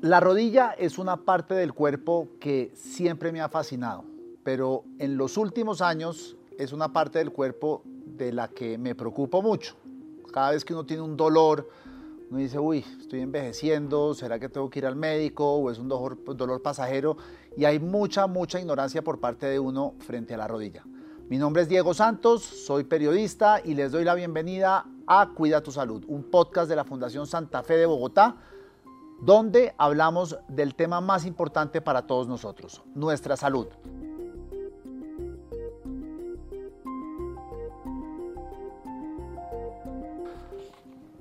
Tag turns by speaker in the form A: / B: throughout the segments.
A: La rodilla es una parte del cuerpo que siempre me ha fascinado, pero en los últimos años es una parte del cuerpo de la que me preocupo mucho. Cada vez que uno tiene un dolor, uno dice, uy, estoy envejeciendo, ¿será que tengo que ir al médico o es un dolor, pasajero? Y hay mucha, mucha ignorancia por parte de uno frente a la rodilla. Mi nombre es Diego Santos, soy periodista y les doy la bienvenida a Cuida tu Salud, un podcast de la Fundación Santa Fe de Bogotá, donde hablamos del tema más importante para todos nosotros, nuestra salud.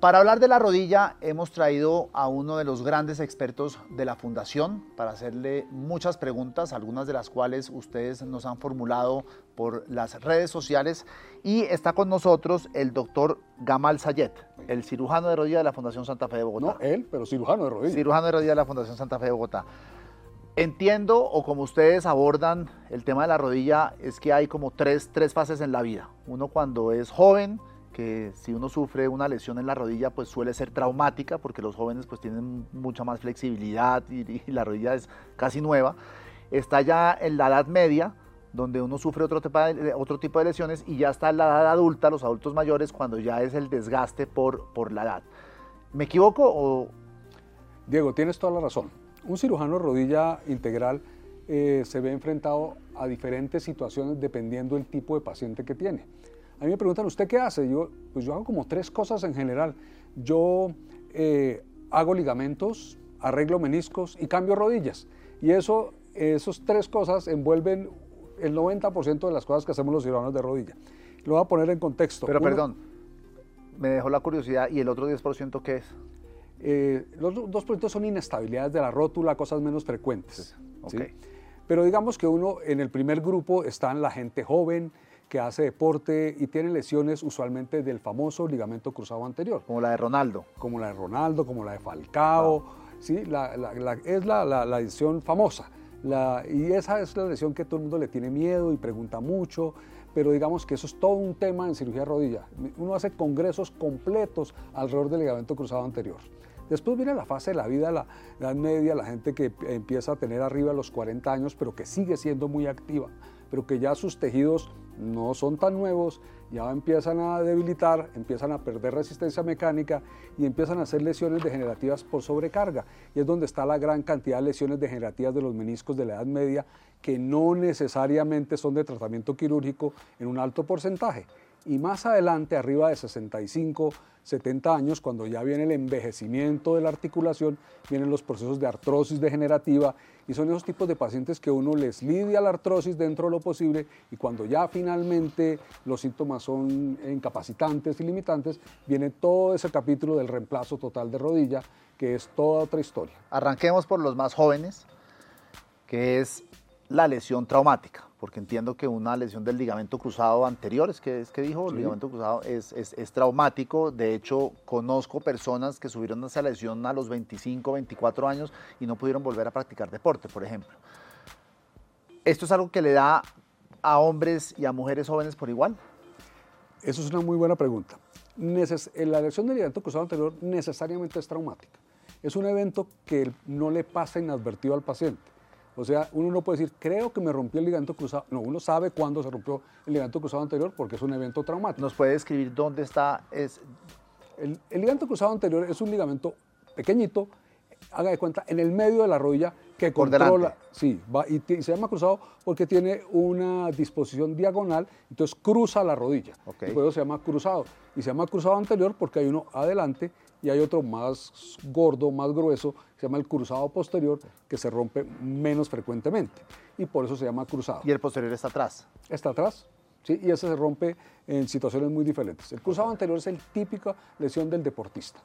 A: Para hablar de la rodilla hemos traído a uno de los grandes expertos de la fundación para hacerle muchas preguntas, algunas de las cuales ustedes nos han formulado por las redes sociales y está con nosotros el doctor Gamal Sayet, el cirujano de rodilla de la Fundación Santa Fe de Bogotá.
B: No, él, pero cirujano de rodilla.
A: Cirujano de rodilla de la Fundación Santa Fe de Bogotá. Entiendo, o como ustedes abordan el tema de la rodilla, es que hay como tres, tres fases en la vida. Uno cuando es joven, que si uno sufre una lesión en la rodilla, pues suele ser traumática, porque los jóvenes pues tienen mucha más flexibilidad y, la rodilla es casi nueva. Está ya en la edad media, donde uno sufre otro tipo, de, lesiones, y ya está la edad adulta, los adultos mayores, cuando ya es el desgaste por, por la edad. ¿Me equivoco o...?
B: Diego, tienes toda la razón. Un cirujano rodilla integral eh, se ve enfrentado a diferentes situaciones dependiendo del tipo de paciente que tiene. A mí me preguntan, ¿usted qué hace? Yo, pues yo hago como tres cosas en general. Yo eh, hago ligamentos, arreglo meniscos y cambio rodillas. Y eso, esas tres cosas envuelven el 90% de las cosas que hacemos los cirujanos de rodilla. Lo voy a poner en contexto.
A: Pero perdón, me dejó la curiosidad. ¿Y el otro 10% qué es?
B: Eh, los dos proyectos son inestabilidades de la rótula, cosas menos frecuentes. Pero digamos que uno en el primer grupo están la gente joven, que hace deporte y tiene lesiones usualmente del famoso ligamento cruzado anterior.
A: Como la de Ronaldo.
B: Como la de Ronaldo, como la de Falcao. ¿sí? es la, lesión famosa. Y esa es la lesión que todo el mundo le tiene miedo y pregunta mucho, pero digamos que eso es todo un tema en cirugía de rodilla. Uno hace congresos completos alrededor del ligamento cruzado anterior. Después viene la fase de la vida, la edad media, la gente que empieza a tener arriba los 40 años, pero que sigue siendo muy activa, pero que ya sus tejidos no son tan nuevos, ya empiezan a debilitar, empiezan a perder resistencia mecánica y empiezan a hacer lesiones degenerativas por sobrecarga. Y es donde está la gran cantidad de lesiones degenerativas de los meniscos de la Edad Media que no necesariamente son de tratamiento quirúrgico en un alto porcentaje. Y más adelante, arriba de 65, 70 años, cuando ya viene el envejecimiento de la articulación, vienen los procesos de artrosis degenerativa y son esos tipos de pacientes que uno les lidia la artrosis dentro de lo posible y cuando ya finalmente los síntomas son incapacitantes y limitantes, viene todo ese capítulo del reemplazo total de rodilla, que es toda otra historia.
A: Arranquemos por los más jóvenes, que es la lesión traumática porque entiendo que una lesión del ligamento cruzado anterior, es que, es que dijo, el ligamento cruzado es, es, traumático. De hecho, conozco personas que subieron esa lesión a los 25, 24 años y no pudieron volver a practicar deporte, por ejemplo. ¿Esto es algo que le da a hombres y a mujeres jóvenes por igual?
B: Eso es una muy buena pregunta. la lesión del ligamento cruzado anterior necesariamente es traumática. Es un evento que no le pasa inadvertido al paciente o sea, uno no puede decir, creo que me rompió el ligamento cruzado. No, uno sabe cuándo se rompió el ligamento cruzado anterior porque es un evento traumático.
A: ¿Nos puede describir dónde está? Es...
B: El, el ligamento cruzado anterior es un ligamento pequeñito, haga de cuenta, en el medio de la rodilla que controla. Sí, va, y, se llama cruzado porque tiene una disposición diagonal, entonces cruza la rodilla. Y por eso se llama cruzado. Y se llama cruzado anterior porque hay uno adelante y hay otro más gordo, más grueso, que se llama el cruzado posterior, que se rompe menos frecuentemente. Y por eso se llama cruzado.
A: ¿Y el posterior está atrás?
B: Está atrás, ¿sí? Y ese se rompe en situaciones muy diferentes. El cruzado anterior es el típica lesión del deportista.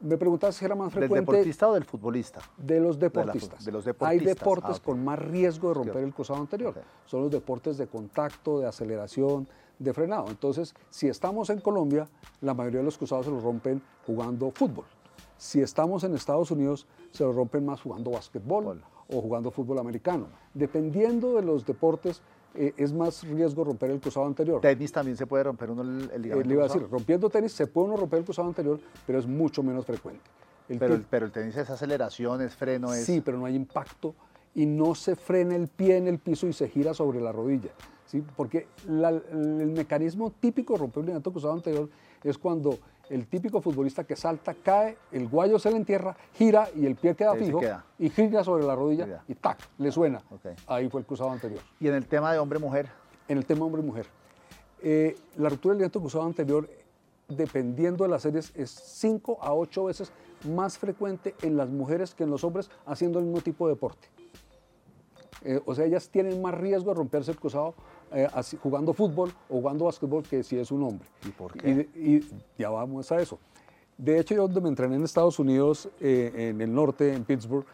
B: Me preguntas si era más frecuente.
A: ¿Del deportista o del futbolista?
B: De los deportistas.
A: De, los deportistas.
B: Hay deportes ah, con más riesgo de romper el cruzado anterior. Son los deportes de contacto, de aceleración, de frenado. Entonces, si estamos en Colombia, la mayoría de los cruzados se los rompen jugando fútbol. Si estamos en Estados Unidos, se los rompen más jugando básquetbol o jugando fútbol americano. Dependiendo de los deportes, eh, es más riesgo romper el cruzado anterior.
A: Tenis también se puede romper uno el,
B: ligamento. Eh, le iba a decir, rompiendo tenis se puede uno romper el cruzado anterior, pero es mucho menos frecuente.
A: pero, el, pero el tenis es aceleración, es freno, es...
B: Sí, pero no hay impacto y no se frena el pie en el piso y se gira sobre la rodilla. ¿sí? Porque el mecanismo típico de romper el ligamento cruzado anterior es cuando el típico futbolista que salta, cae, el guayo se le entierra, gira y el pie queda fijo y gira sobre la rodilla y tac, le suena. Ahí fue el cruzado anterior.
A: ¿Y en el tema de hombre-mujer?
B: En el tema hombre-mujer. Eh, la ruptura del ligamento cruzado anterior, dependiendo de las series, es 5 a 8 veces más frecuente en las mujeres que en los hombres haciendo el mismo tipo de deporte. Eh, o sea, ellas tienen más riesgo de romperse el cruzado eh, jugando fútbol o jugando básquetbol que si es un hombre.
A: ¿Y por qué?
B: Y, ya vamos a eso. De hecho, yo donde me entrené en Estados Unidos, eh, en el norte, en Pittsburgh,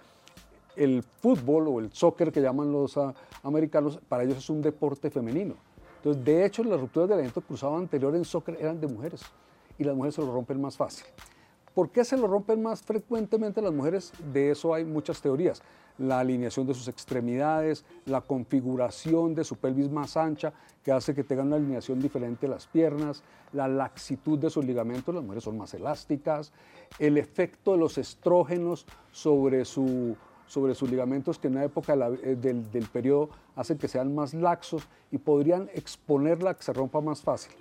B: el fútbol o el soccer que llaman los ah, americanos, para ellos es un deporte femenino. Entonces, de hecho, las rupturas del aliento cruzado anterior en soccer eran de mujeres y las mujeres se lo rompen más fácil. ¿Por qué se lo rompen más frecuentemente las mujeres? De eso hay muchas teorías. La alineación de sus extremidades, la configuración de su pelvis más ancha, que hace que tengan una alineación diferente las piernas, la laxitud de sus ligamentos, las mujeres son más elásticas, el efecto de los estrógenos sobre, su, sobre sus ligamentos, que en una época eh, del, del periodo hacen que sean más laxos y podrían exponerla a que se rompa más fácil.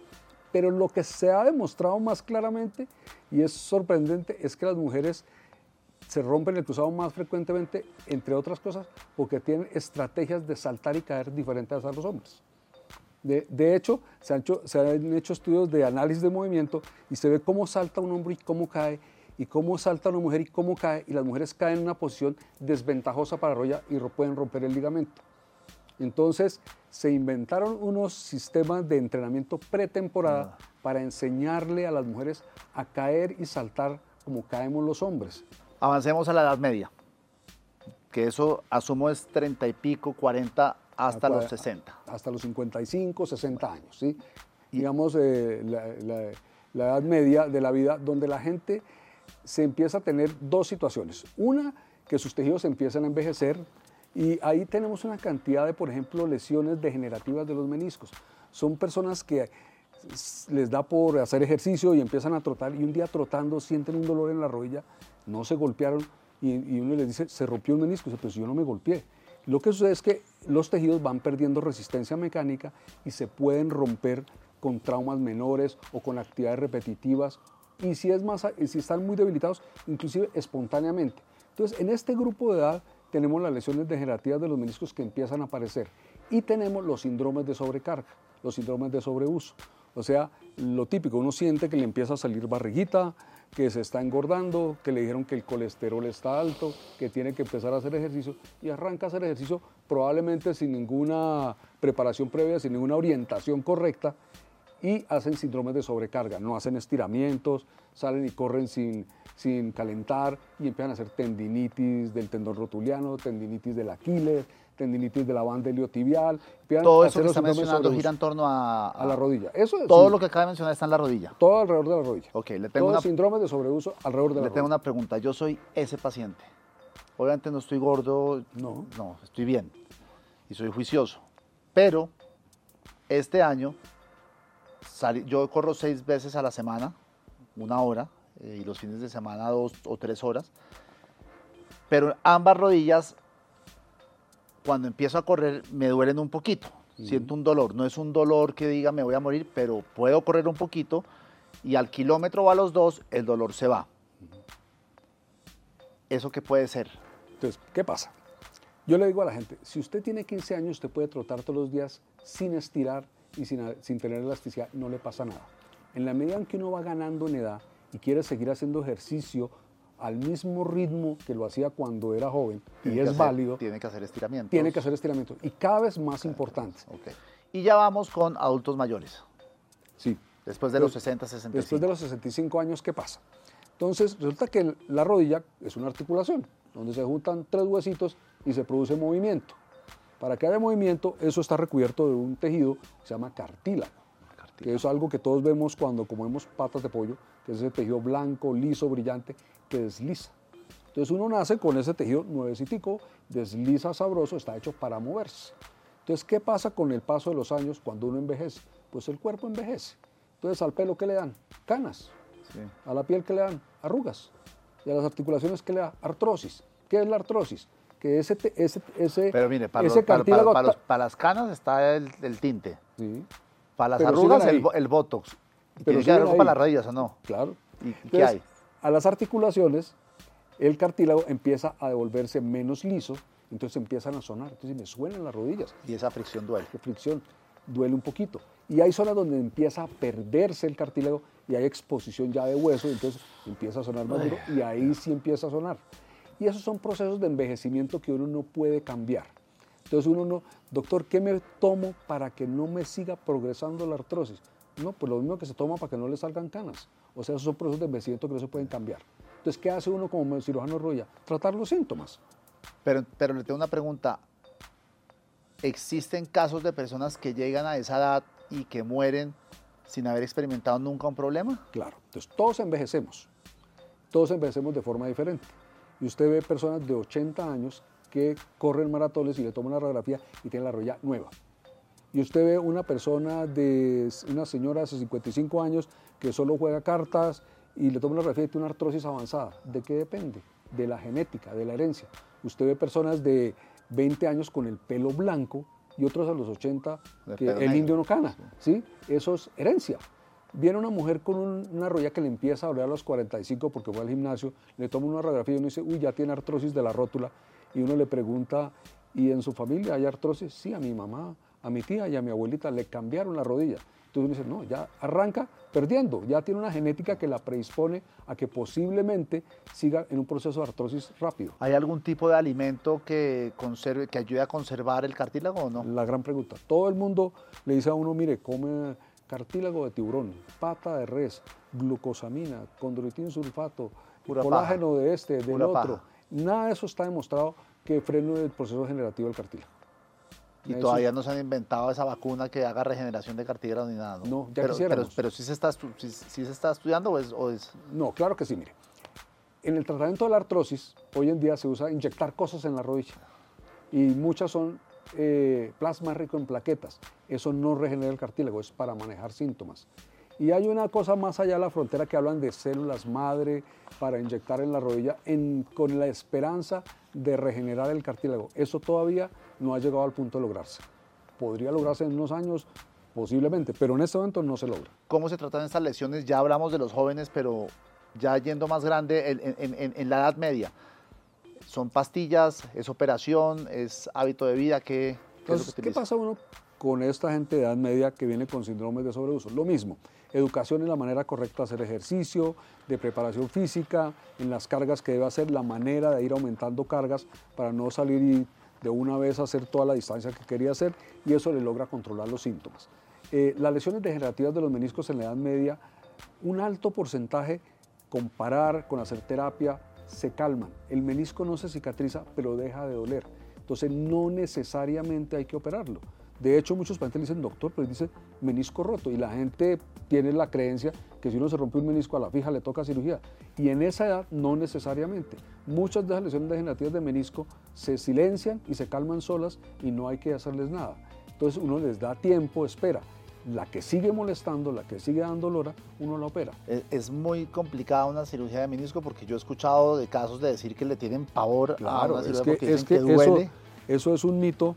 B: Pero lo que se ha demostrado más claramente, y es sorprendente, es que las mujeres se rompen el cruzado más frecuentemente, entre otras cosas, porque tienen estrategias de saltar y caer diferentes a los hombres. De, hecho, se han, hecho, estudios de análisis de movimiento y se ve cómo salta un hombre y cómo cae, y cómo salta una mujer y cómo cae, y las mujeres caen en una posición desventajosa para Roya y pueden romper el ligamento. Entonces se inventaron unos sistemas de entrenamiento pretemporada ah. para enseñarle a las mujeres a caer y saltar como caemos los hombres.
A: Avancemos a la Edad Media, que eso asumo es 30 y pico, 40 hasta, los 60.
B: Hasta los 55, 60 años, ¿sí? Digamos, eh, la, la Edad Media de la vida, donde la gente se empieza a tener dos situaciones. Una, que sus tejidos empiezan a envejecer, y ahí tenemos una cantidad de, por ejemplo, lesiones degenerativas de los meniscos. Son personas que les da por hacer ejercicio y empiezan a trotar y un día trotando sienten un dolor en la rodilla, no se golpearon y, uno les dice, se rompió un menisco, dice, pues yo no me golpeé. Lo que sucede es que los tejidos van perdiendo resistencia mecánica y se pueden romper con traumas menores o con actividades repetitivas y si, es más, si están muy debilitados, inclusive espontáneamente. Entonces, en este grupo de edad tenemos las lesiones degenerativas de los meniscos que empiezan a aparecer y tenemos los síndromes de sobrecarga, los síndromes de sobreuso. O sea, lo típico, uno siente que le empieza a salir barriguita, que se está engordando, que le dijeron que el colesterol está alto, que tiene que empezar a hacer ejercicio y arranca a hacer ejercicio probablemente sin ninguna preparación previa, sin ninguna orientación correcta y hacen síndromes de sobrecarga, no hacen estiramientos, salen y corren sin, sin calentar y empiezan a hacer tendinitis del tendón rotuliano, tendinitis del Aquiles, tendinitis de la banda iliotibial.
A: Todo eso que está mencionando gira en torno a,
B: a, la rodilla. Eso
A: todo lo que acaba de mencionar está en la rodilla.
B: Todo alrededor de la rodilla.
A: Ok, le tengo
B: todo síndrome de sobreuso alrededor de la rodilla.
A: Le tengo una pregunta. Yo soy ese paciente. Obviamente no estoy gordo. No. No, estoy bien. Y soy juicioso. Pero este año yo corro seis veces a la semana, una hora, eh, y los fines de semana dos o tres horas. Pero ambas rodillas, cuando empiezo a correr, me duelen un poquito. Siento un dolor. No es un dolor que diga me voy a morir, pero puedo correr un poquito y al kilómetro o a los dos el dolor se va. ¿Eso qué puede ser?
B: Entonces, ¿qué pasa? Yo le digo a la gente, si usted tiene 15 años, usted puede trotar todos los días sin estirar y sin, sin tener elasticidad, no le pasa nada. En la medida en que uno va ganando en edad y quiere seguir haciendo ejercicio al mismo ritmo que lo hacía cuando era joven, y es válido.
A: Tiene que hacer estiramiento.
B: Tiene que hacer estiramiento. Y cada vez más importante.
A: Okay. Y ya vamos con adultos mayores.
B: Sí.
A: Después de los 60, 65.
B: Después de los 65 años, ¿qué pasa? Entonces, resulta que la rodilla es una articulación, donde se juntan tres huesitos y se produce movimiento. Para que haya movimiento, eso está recubierto de un tejido que se llama cartílago, que es algo que todos vemos cuando comemos patas de pollo, que es ese tejido blanco, liso, brillante, que desliza. Entonces uno nace con ese tejido nuevecitico, desliza sabroso, está hecho para moverse. Entonces, ¿qué pasa con el paso de los años cuando uno envejece? Pues el cuerpo envejece. Entonces, al pelo, ¿qué le dan? Canas. A la piel, ¿qué le dan? Arrugas. Y a las articulaciones, ¿qué le da? Artrosis. ¿Qué es la artrosis? Que ese, ese, ese,
A: Pero mire, para,
B: ese
A: los- para-
B: cartílago
A: para- para los- para las canas está el, el tinte.
B: Sí,
A: Para las
B: Pero
A: arrugas, el, el botox. ¿Y
B: Pero
A: ¿Tiene que para las rodillas o no?
B: claro.
A: ¿Y, y qué
B: Entonces,
A: hay?
B: A las articulaciones, el cartílago empieza a devolverse menos liso, entonces empiezan a sonar. Entonces me suenan las rodillas.
A: Y esa fricción duele.
B: de fricción, duele un poquito. Y hay zonas donde empieza a perderse el cartílago y hay exposición ya de hueso, entonces empieza a sonar más duro y ahí sí empieza a sonar. Y esos son procesos de envejecimiento que uno no puede cambiar. Entonces uno no, doctor, ¿qué me tomo para que no me siga progresando la artrosis? No, pues lo mismo que se toma para que no le salgan canas. O sea, esos son procesos de envejecimiento que no se pueden cambiar. Entonces, ¿qué hace uno como cirujano rodilla? Tratar los síntomas.
A: Pero, pero le tengo una pregunta. ¿Existen casos de personas que llegan a esa edad y que mueren sin haber experimentado nunca un problema?
B: Claro, entonces todos envejecemos, todos envejecemos de forma diferente. Y usted ve personas de 80 años que corren maratones y le toman una radiografía y tienen la rodilla nueva. Y usted ve una persona de una señora de 55 años que solo juega cartas y le toma una radiografía y tiene una artrosis avanzada. ¿De qué depende? De la genética, de la herencia. Usted ve personas de 20 años con el pelo blanco y otros a los 80
A: De
B: que el indio no cana, ¿sí? Eso es herencia. Viene una mujer con un- una rodilla que le empieza a doler a los 45 porque fue al gimnasio, le toma una radiografía y uno dice, uy, ya tiene artrosis de la rótula. Y uno le pregunta, ¿y en su familia hay artrosis? Sí, a mi mamá, a mi tía y a mi abuelita le cambiaron la rodilla. Entonces uno dice, no, ya arranca perdiendo, ya tiene una genética que la predispone a que posiblemente siga en un proceso de artrosis rápido.
A: ¿Hay algún tipo de alimento que, conserve, que ayude a conservar el cartílago o no?
B: La gran pregunta. Todo el mundo le dice a uno, mire, come cartílago de tiburón, pata de res, glucosamina, condroitin sulfato,
A: Pura
B: colágeno de este, del
A: Pura
B: otro.
A: paja.
B: Nada de eso está demostrado que frene el proceso generativo del cartílago.
A: Y
B: Eso-
A: todavía no se han inventado esa vacuna que haga regeneración de cartílago ni nada.
B: No,
A: No,
B: ya
A: pero, pero,
B: quisiéramos.
A: pero sí, se está, sí- sí se está estudiando o es, o es-
B: No, claro que sí, mire. En el tratamiento de la artrosis, hoy en día se usa inyectar cosas en la rodilla. Y muchas son eh, plasma rico en plaquetas. Eso no regenera el cartílago, es para manejar síntomas. Y hay una cosa más allá de la frontera que hablan de células madre para inyectar en la rodilla con la esperanza de regenerar el cartílago. Eso todavía no ha llegado al punto de lograrse. Podría lograrse en unos años, posiblemente, pero en este momento no se logra.
A: ¿Cómo se tratan estas lesiones? Ya hablamos de los jóvenes, pero ya yendo más grande, en la edad media. ¿Son pastillas? ¿Es operación? ¿Es hábito de vida? ¿Qué, qué es lo que
B: ¿qué pasa uno con esta gente de edad media que viene con síndromes de sobreuso? Lo mismo, educación en la manera correcta de hacer ejercicio, de preparación física, en las cargas que debe hacer, la manera de ir aumentando cargas para no salir y de una vez hacer toda la distancia que quería hacer y eso le logra controlar los síntomas. Eh, las lesiones degenerativas de los meniscos en la edad media, un alto porcentaje, comparar con hacer terapia, se calman. El menisco no se cicatriza, pero deja de doler. Entonces no necesariamente hay que operarlo. De hecho, muchos pacientes dicen, doctor, pero dice menisco roto. Y la gente tiene la creencia que si uno se rompe un menisco a la fija le toca cirugía. Y en esa edad no necesariamente. Muchas de las lesiones degenerativas de menisco se silencian y se calman solas y no hay que hacerles nada. Entonces uno les da tiempo, espera. La que sigue molestando, la que sigue dando lora, uno la opera.
A: Es, es muy complicada una cirugía de menisco porque yo he escuchado de casos de decir que le tienen pavor a
B: Claro,
A: una
B: es que,
A: porque
B: es que
A: que,
B: eso,
A: duele.
B: eso es un mito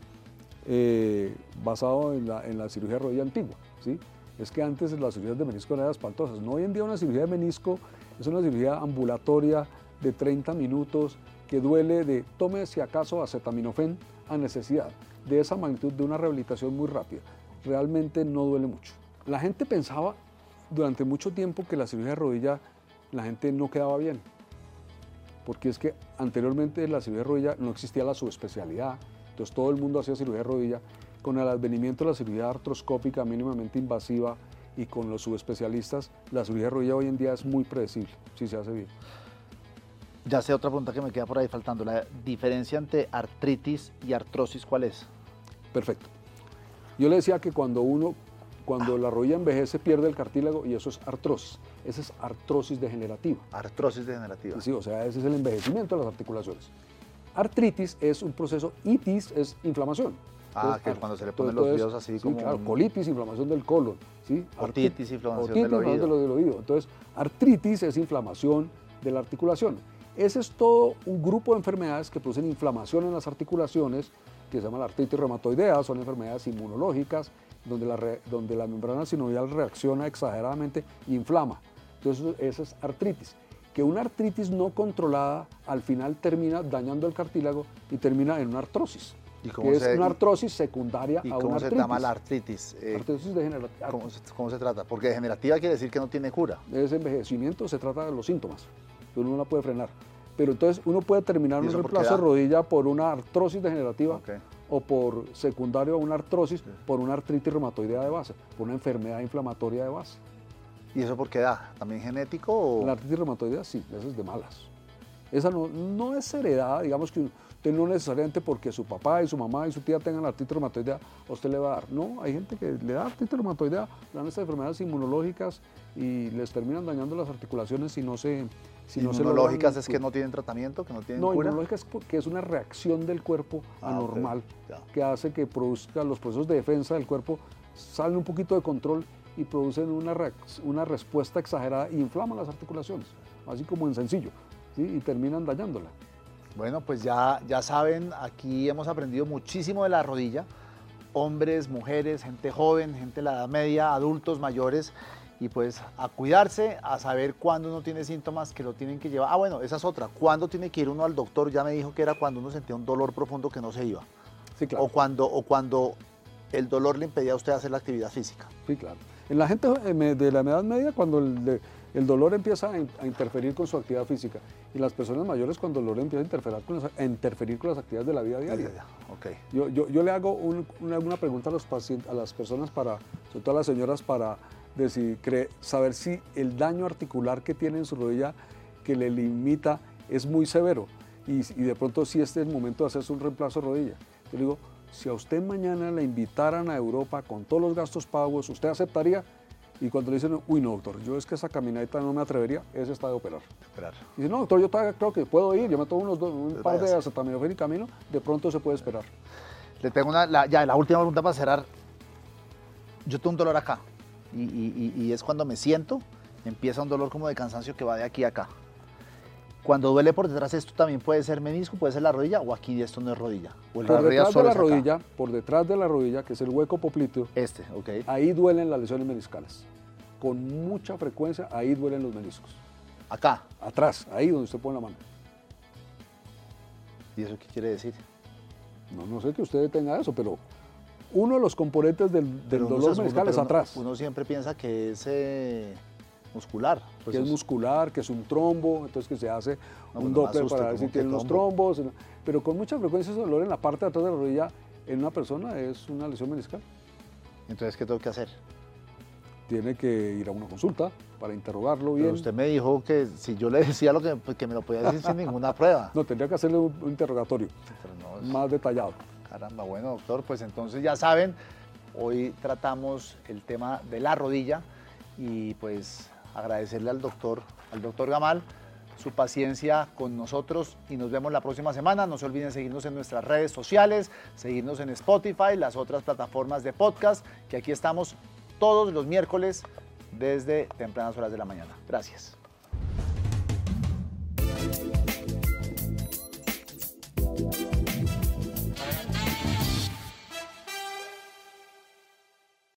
B: eh, basado en la, en la cirugía de rodilla antigua. ¿sí? Es que antes las cirugías de menisco eran espantosas. No, hoy en día una cirugía de menisco es una cirugía ambulatoria de 30 minutos que duele de, tome si acaso acetaminofén a necesidad, de esa magnitud de una rehabilitación muy rápida. Realmente no duele mucho. La gente pensaba durante mucho tiempo que la cirugía de rodilla la gente no quedaba bien porque es que anteriormente en la cirugía de rodilla no existía la subespecialidad, entonces todo el mundo hacía cirugía de rodilla. Con el advenimiento de la cirugía artroscópica mínimamente invasiva y con los subespecialistas, la cirugía de rodilla hoy en día es muy predecible, si se hace bien.
A: Ya sé otra pregunta que me queda por ahí faltando. La diferencia entre artritis y artrosis, ¿cuál es?
B: Perfecto. Yo le decía que cuando uno, cuando la rodilla envejece, pierde el cartílago y eso es artrosis. Esa es artrosis degenerativa.
A: Artrosis degenerativa.
B: Sí, o sea, ese es el envejecimiento de las articulaciones. Artritis es un proceso, itis es inflamación.
A: Ah,
B: Entonces,
A: que cuando se le
B: entonces,
A: ponen los dedos así
B: sí,
A: como
B: claro,
A: un-
B: colitis, inflamación del colon, ¿sí?
A: Otitis, inflamación
B: Otitis,
A: del oído.
B: del oído. Entonces, artritis es inflamación de la articulación. Ese es todo un grupo de enfermedades que producen inflamación en las articulaciones, que se llama la artritis reumatoidea, son enfermedades inmunológicas, donde la, donde la membrana sinovial reacciona exageradamente e inflama. Entonces, esa es artritis. Que una artritis no controlada al final termina dañando el cartílago y termina en una artrosis. ¿Y que es una artrosis secundaria
A: ¿y
B: a una
A: cómo
B: se
A: llama la artritis?
B: Eh, artritis degenerativa.
A: ¿cómo se, ¿cómo, se, trata? Porque degenerativa quiere decir que no tiene cura.
B: Es envejecimiento, se trata de los síntomas, uno no la puede frenar. Pero entonces uno puede terminar un reemplazo de rodilla por una artrosis degenerativa o por secundario a una artrosis por una artritis reumatoidea de base, por una enfermedad inflamatoria de base.
A: ¿Y eso por qué da? ¿También genético? O...
B: La artritis reumatoidea sí, esa es de malas. Esa no, no es heredada, digamos que usted no necesariamente porque su papá y su mamá y su tía tengan artritis reumatoidea, a usted le va a dar. No, hay gente que le da artritis reumatoidea, le dan estas enfermedades inmunológicas y les terminan dañando las articulaciones si no se... Si
A: inmunológicas es que no tienen tratamiento, que no tienen
B: No, inmunológicas es que es una reacción del cuerpo ah, anormal que hace que produzca los procesos de defensa del cuerpo salen un poquito de control y producen una, una respuesta exagerada e inflaman las articulaciones, así como en sencillo, y terminan dañándola.
A: Bueno, pues ya, ya saben, aquí hemos aprendido muchísimo de la rodilla, hombres, mujeres, gente joven, gente de la edad media, adultos, mayores, y pues a cuidarse, a saber cuándo uno tiene síntomas que lo tienen que llevar. Ah, bueno, esa es otra. ¿Cuándo tiene que ir uno al doctor? Ya me dijo que era cuando uno sentía un dolor profundo que no se iba.
B: Sí, claro.
A: O cuando, o cuando el dolor le impedía a usted hacer la actividad física.
B: Sí, claro. En la gente eh, de la edad media, cuando el, el dolor empieza a, interferir con su actividad física y las personas mayores cuando el dolor empieza a interferir con las, interferir con las actividades de la vida diaria.
A: Okay.
B: Yo, yo, yo, le hago una, pregunta a, los pacientes, a las personas, para, sobre todo a las señoras, para decir, saber si el daño articular que tiene en su rodilla que le limita es muy severo y, y de pronto si este es el momento de hacerse un reemplazo de rodilla. Yo le digo, si a usted mañana le invitaran a Europa con todos los gastos pagos, ¿usted aceptaría? Y cuando le dicen, uy, no, doctor, yo es que esa caminadita no me atrevería, ese está de operar.
A: Esperar.
B: Y dice, no, doctor, yo creo que puedo ir, yo me tomo unos un par de acetaminofén y camino, de pronto se puede esperar.
A: Le tengo una, ya, la última pregunta para cerrar. Yo tengo un dolor acá, y, y, es cuando me siento, empieza un dolor como de cansancio que va de aquí a acá. Cuando duele por detrás, esto también puede ser menisco, puede ser la rodilla, o aquí esto no es rodilla.
B: O por detrás de la rodilla, por detrás de la rodilla, que es el hueco popliteo.
A: Este, ok.
B: Ahí duelen las lesiones meniscales. Con mucha frecuencia, ahí duelen los meniscos.
A: Acá.
B: Atrás, ahí donde usted pone la mano.
A: ¿Y eso qué quiere decir?
B: No, no sé que usted tenga eso, pero uno de los componentes del, dolor meniscal es atrás.
A: Uno, siempre piensa que es eh, muscular.
B: Pues que es, muscular, que es un trombo, entonces que se hace un doppler para ver si tiene los trombos. Pero con mucha frecuencia ese dolor en la parte de atrás de la rodilla en una persona es una lesión meniscal.
A: Entonces, ¿qué tengo que hacer?
B: Tiene que ir a una consulta para interrogarlo bien.
A: Pero usted me dijo que si yo le decía lo que, pues, que me lo podía decir sin ninguna prueba.
B: No, tendría que hacerle un, interrogatorio más detallado.
A: Caramba, bueno, doctor, pues entonces ya saben, hoy tratamos el tema de la rodilla y pues agradecerle al doctor, al doctor Gamal su paciencia con nosotros y nos vemos la próxima semana. No se olviden seguirnos en nuestras redes sociales, seguirnos en Spotify, las otras plataformas de podcast, que aquí estamos todos los miércoles desde tempranas horas de la mañana. Gracias.